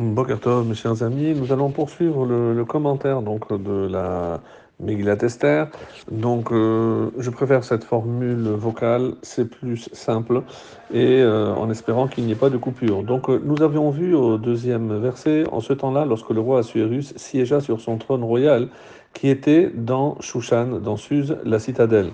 Bokertov, mes chers amis, nous allons poursuivre le, commentaire de la Megillat Esther. Donc, euh, je préfère cette formule vocale, c'est plus simple, et euh, en espérant qu'il n'y ait pas de coupure. Donc, euh, nous avions vu au deuxième verset, en ce temps-là, lorsque le roi Assuérus siégea sur son trône royal, qui était dans Shushan, dans Suse, la citadelle.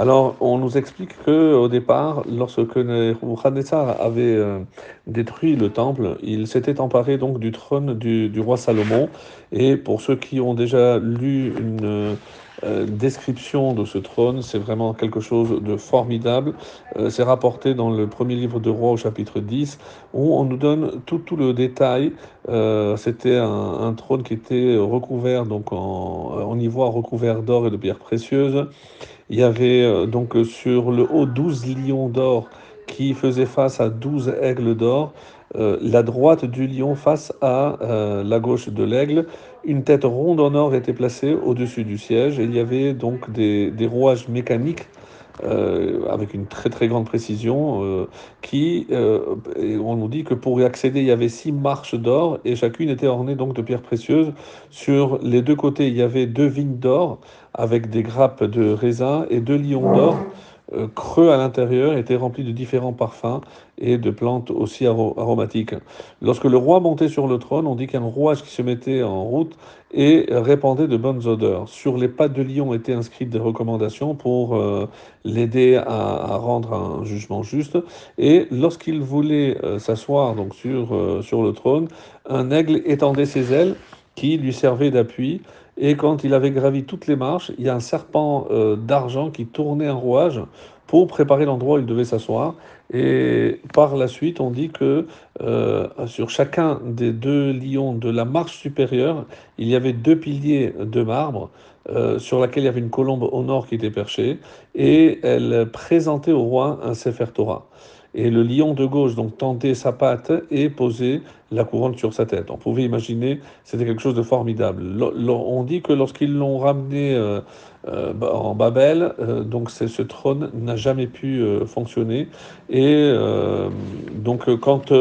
Alors, on nous explique que au départ, lorsque Nebuchadnezzar avait euh, détruit le temple, il s'était emparé donc du trône du, du, roi Salomon. Et pour ceux qui ont déjà lu une euh, description de ce trône, c'est vraiment quelque chose de formidable. Euh, c'est rapporté dans le premier livre de Roi au chapitre 10, où on nous donne tout, le détail. Euh, C'était un, trône qui était recouvert donc en, ivoire, recouvert d'or et de pierres précieuses. Il y avait donc sur le haut 12 lions d'or qui faisaient face à 12 aigles d'or. La droite du lion face à la gauche de l'aigle. Une tête ronde en or était placée au-dessus du siège et il y avait donc des, rouages mécaniques euh, avec une très très grande précision euh, qui, euh, on nous dit que pour y accéder, il y avait six marches d'or et chacune était ornée donc de pierres précieuses. Sur les deux côtés, il y avait deux vignes d'or avec des grappes de raisin et deux lions d'or creux à l'intérieur était rempli de différents parfums et de plantes aussi aromatiques. Lorsque le roi montait sur le trône, on dit qu'un rouage qui se mettait en route et répandait de bonnes odeurs. Sur les pattes de lion étaient inscrites des recommandations pour euh, l'aider à, rendre un jugement juste. Et lorsqu'il voulait euh, s'asseoir donc sur, euh, sur le trône, un aigle étendait ses ailes qui lui servaient d'appui et quand il avait gravi toutes les marches, il y a un serpent euh, d'argent qui tournait un rouage pour préparer l'endroit où il devait s'asseoir. Et par la suite, on dit que euh, sur chacun des deux lions de la marche supérieure, il y avait deux piliers de marbre euh, sur laquelle il y avait une colombe au nord qui était perchée, et elle présentait au roi un Sefer Torah et le lion de gauche donc tendait sa patte et posait la couronne sur sa tête. On pouvait imaginer, c'était quelque chose de formidable. on dit que lorsqu'ils l'ont ramené euh, euh, en Babel, euh, donc ce trône n'a jamais pu euh, fonctionner. Et euh, donc quand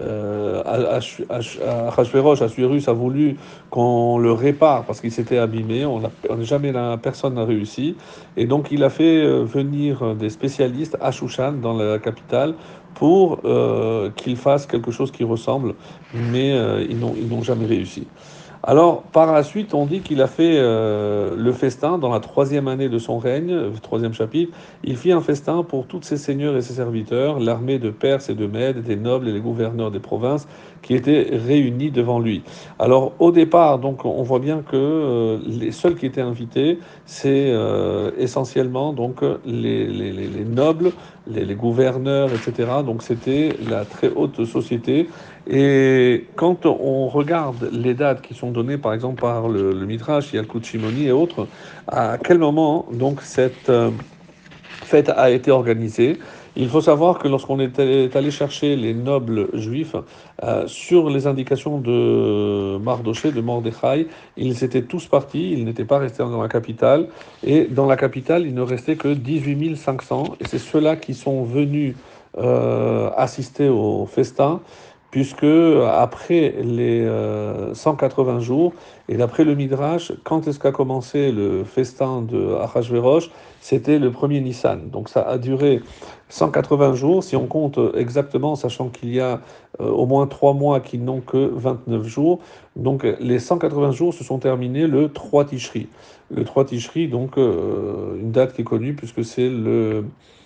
euh, Achashverosh, a voulu qu'on le répare parce qu'il s'était abîmé. On jamais personne n'a réussi. Et donc il a fait euh, venir des spécialistes à Shushan, dans la capitale, pour euh, qu'ils fassent quelque chose qui ressemble, mais euh, ils n'ont jamais réussi. Alors, par la suite, on dit qu'il a fait euh, le festin dans la troisième année de son règne, troisième chapitre. Il fit un festin pour tous ses seigneurs et ses serviteurs, l'armée de Perse et de Mède, des nobles et les gouverneurs des provinces qui étaient réunis devant lui. Alors, au départ, donc, on voit bien que euh, les seuls qui étaient invités, c'est euh, essentiellement donc les, les, les nobles, les, les, gouverneurs, etc. Donc, c'était la très haute société. Et quand on regarde les dates qui sont données, par exemple, par le, le Midrash, Yalkut Shimoni et autres, à quel moment donc cette euh, fête a été organisée? Il faut savoir que lorsqu'on est allé chercher les nobles juifs euh, sur les indications de Mardoché, de Mordechai, ils étaient tous partis, ils n'étaient pas restés dans la capitale. Et dans la capitale, il ne restait que 18 500. Et c'est ceux-là qui sont venus euh, assister au festin puisque après les euh, 180 jours, et d'après le Midrash, quand est-ce qu'a commencé le festin de Achashverosh C'était le premier Nissan. Donc ça a duré 180 jours, si on compte exactement, sachant qu'il y a euh, au moins 3 mois qui n'ont que 29 jours. Donc les 180 jours se sont terminés le 3 Tishri. Le 3 Tishri, donc euh, une date qui est connue, puisque c'est le...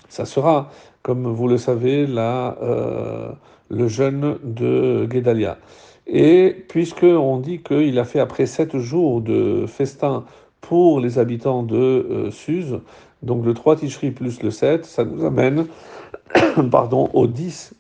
ça sera, comme vous le savez, la... Euh, le jeûne de Guédalia. Et puisqu'on dit qu'il a fait après sept jours de festin pour les habitants de euh, Suse, donc le 3 Tishri plus le 7, ça nous amène pardon, au 10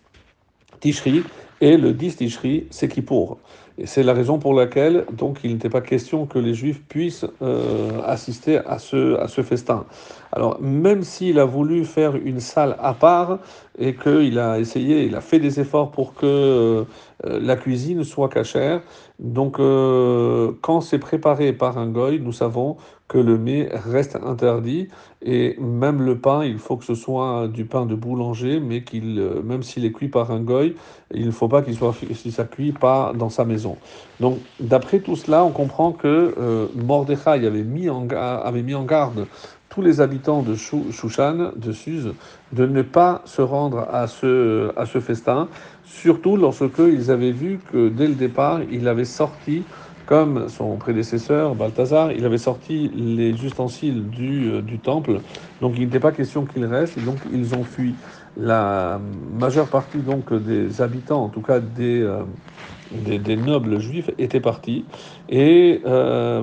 Tishri, et le 10 Tishri, c'est Kippour. Et c'est la raison pour laquelle donc il n'était pas question que les Juifs puissent euh, assister à ce, à ce festin. Alors même s'il a voulu faire une salle à part et qu'il a essayé, il a fait des efforts pour que euh, la cuisine soit cachère, donc euh, quand c'est préparé par un goy, nous savons que le mets reste interdit et même le pain, il faut que ce soit du pain de boulanger, mais qu'il, euh, même s'il est cuit par un goy, il ne faut pas qu'il soit, si ça cuit pas dans sa maison. Donc, d'après tout cela, on comprend que euh, Mordechai avait mis en, garde tous les habitants de Shushan, de Suse, de ne pas se rendre à ce, à ce festin, surtout lorsque ils avaient vu que dès le départ, il avait sorti, comme son prédécesseur Balthazar, il avait sorti les ustensiles du, euh, temple, donc il n'était pas question qu'ils restent, donc ils ont fui. La majeure partie donc des habitants, en tout cas des, euh, des, des, nobles juifs, étaient partis, et euh,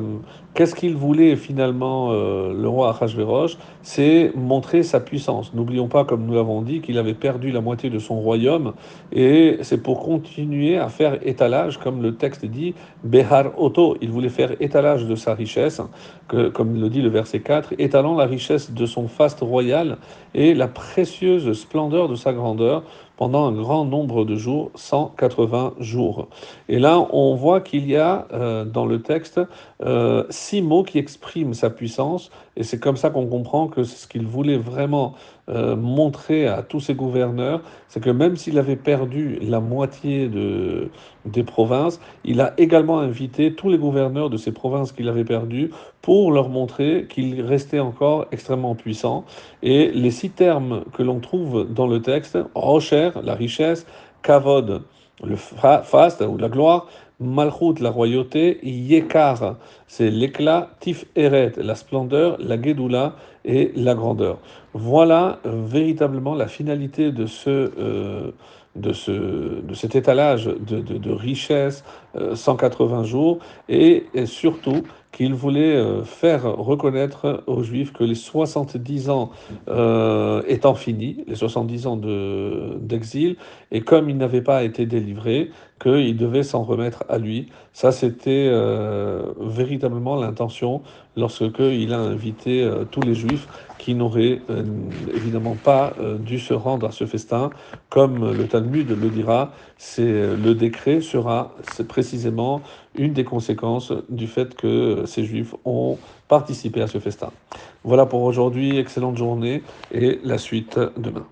Qu'est-ce qu'il voulait finalement, euh, le roi Achashverosh C'est montrer sa puissance. N'oublions pas, comme nous l'avons dit, qu'il avait perdu la moitié de son royaume, et c'est pour continuer à faire étalage, comme le texte dit, Behar Oto. Il voulait faire étalage de sa richesse, comme le dit le verset 4, étalant la richesse de son faste royal et la précieuse splendeur de sa grandeur pendant un grand nombre de jours, 180 jours. Et là, on voit qu'il y a euh, dans le texte euh, six mots qui expriment sa puissance, et c'est comme ça qu'on comprend que ce qu'il voulait vraiment euh, montrer à tous ses gouverneurs, c'est que même s'il avait perdu la moitié de, des provinces, il a également invité tous les gouverneurs de ces provinces qu'il avait perdues pour leur montrer qu'il restait encore extrêmement puissant. Et les six termes que l'on trouve dans le texte, Rocher, la richesse, Kavod, le faste ou la gloire, Malchut, la royauté, Yekar, c'est l'éclat, Tif Eret, la splendeur, la Gedoula et la grandeur. Voilà véritablement la finalité de ce, euh, de, ce, de cet étalage de, de, de richesse, 180 euh, jours, et, et surtout qu'il voulait euh, faire reconnaître aux Juifs que les 70 ans euh, étant finis, les 70 ans d'exil, et comme il n'avait pas été délivré, qu'il devait s'en remettre à lui. Ça, c'était euh, véritablement l'intention lorsque il a invité euh, tous les Juifs qui n'auraient euh, évidemment pas euh, dû se rendre à ce festin. Comme le Talmud le dira, c'est le décret sera précisément une des conséquences du fait que ces Juifs ont participé à ce festin. Voilà pour aujourd'hui, excellente journée et la suite demain.